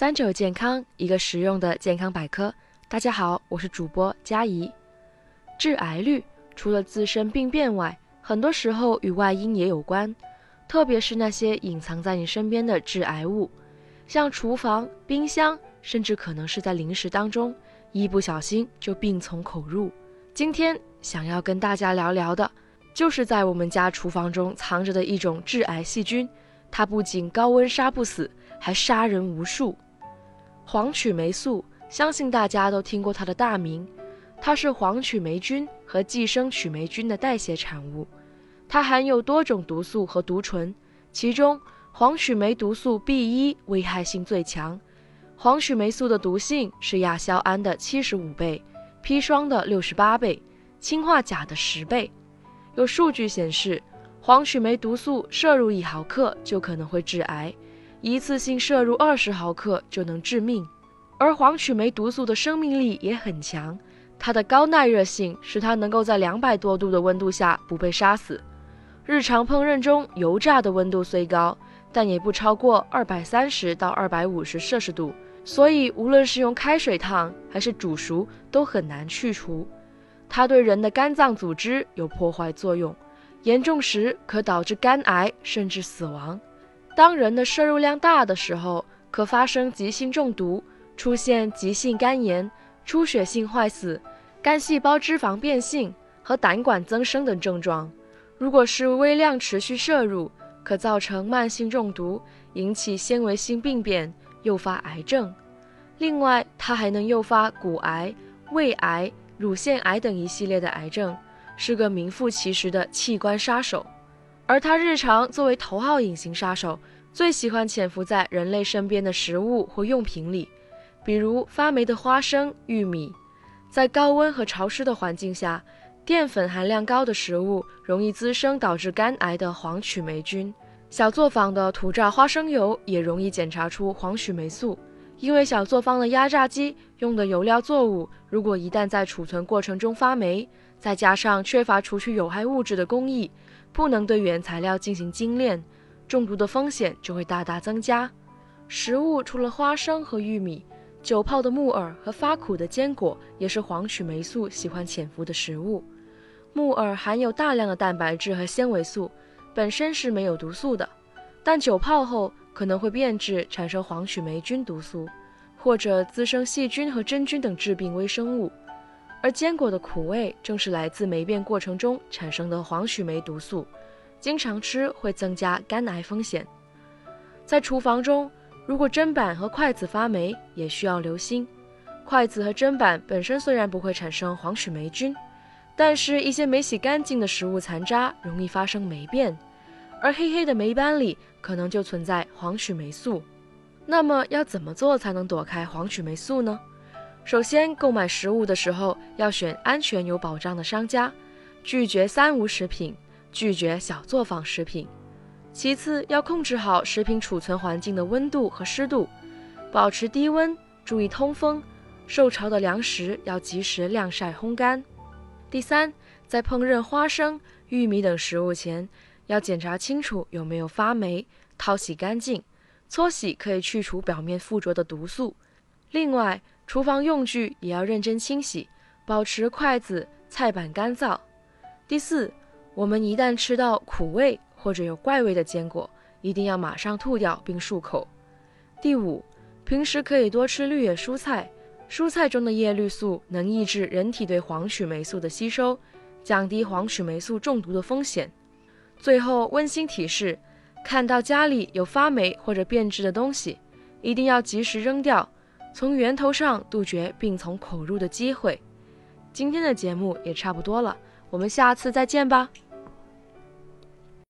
三九健康，一个实用的健康百科。大家好，我是主播佳怡。致癌率除了自身病变外，很多时候与外因也有关，特别是那些隐藏在你身边的致癌物，像厨房、冰箱，甚至可能是在零食当中，一不小心就病从口入。今天想要跟大家聊聊的，就是在我们家厨房中藏着的一种致癌细菌，它不仅高温杀不死。还杀人无数。黄曲霉素，相信大家都听过它的大名。它是黄曲霉菌和寄生曲霉菌的代谢产物。它含有多种毒素和毒醇，其中黄曲霉毒素 B 一危害性最强。黄曲霉素的毒性是亚硝胺的七十五倍，砒霜的六十八倍，氰化钾的十倍。有数据显示，黄曲霉毒素摄入一毫克就可能会致癌。一次性摄入二十毫克就能致命，而黄曲霉毒素的生命力也很强，它的高耐热性使它能够在两百多度的温度下不被杀死。日常烹饪中，油炸的温度虽高，但也不超过二百三十到二百五十摄氏度，所以无论是用开水烫还是煮熟，都很难去除。它对人的肝脏组织有破坏作用，严重时可导致肝癌甚至死亡。当人的摄入量大的时候，可发生急性中毒，出现急性肝炎、出血性坏死、肝细胞脂肪变性和胆管增生等症状。如果是微量持续摄入，可造成慢性中毒，引起纤维性病变，诱发癌症。另外，它还能诱发骨癌、胃癌、乳腺癌等一系列的癌症，是个名副其实的器官杀手。而它日常作为头号隐形杀手，最喜欢潜伏在人类身边的食物或用品里，比如发霉的花生、玉米。在高温和潮湿的环境下，淀粉含量高的食物容易滋生导致肝癌的黄曲霉菌。小作坊的土榨花生油也容易检查出黄曲霉素，因为小作坊的压榨机用的油料作物，如果一旦在储存过程中发霉，再加上缺乏除去有害物质的工艺。不能对原材料进行精炼，中毒的风险就会大大增加。食物除了花生和玉米，久泡的木耳和发苦的坚果也是黄曲霉素喜欢潜伏的食物。木耳含有大量的蛋白质和纤维素，本身是没有毒素的，但久泡后可能会变质，产生黄曲霉菌毒素，或者滋生细菌和真菌等致病微生物。而坚果的苦味正是来自霉变过程中产生的黄曲霉毒素，经常吃会增加肝癌风险。在厨房中，如果砧板和筷子发霉，也需要留心。筷子和砧板本身虽然不会产生黄曲霉菌，但是一些没洗干净的食物残渣容易发生霉变，而黑黑的霉斑里可能就存在黄曲霉素。那么要怎么做才能躲开黄曲霉素呢？首先，购买食物的时候要选安全有保障的商家，拒绝三无食品，拒绝小作坊食品。其次，要控制好食品储存环境的温度和湿度，保持低温，注意通风。受潮的粮食要及时晾晒烘干。第三，在烹饪花生、玉米等食物前，要检查清楚有没有发霉，淘洗干净，搓洗可以去除表面附着的毒素。另外，厨房用具也要认真清洗，保持筷子、菜板干燥。第四，我们一旦吃到苦味或者有怪味的坚果，一定要马上吐掉并漱口。第五，平时可以多吃绿叶蔬菜，蔬菜中的叶绿素能抑制人体对黄曲霉素的吸收，降低黄曲霉素中毒的风险。最后，温馨提示：看到家里有发霉或者变质的东西，一定要及时扔掉。从源头上杜绝病从口入的机会。今天的节目也差不多了，我们下次再见吧。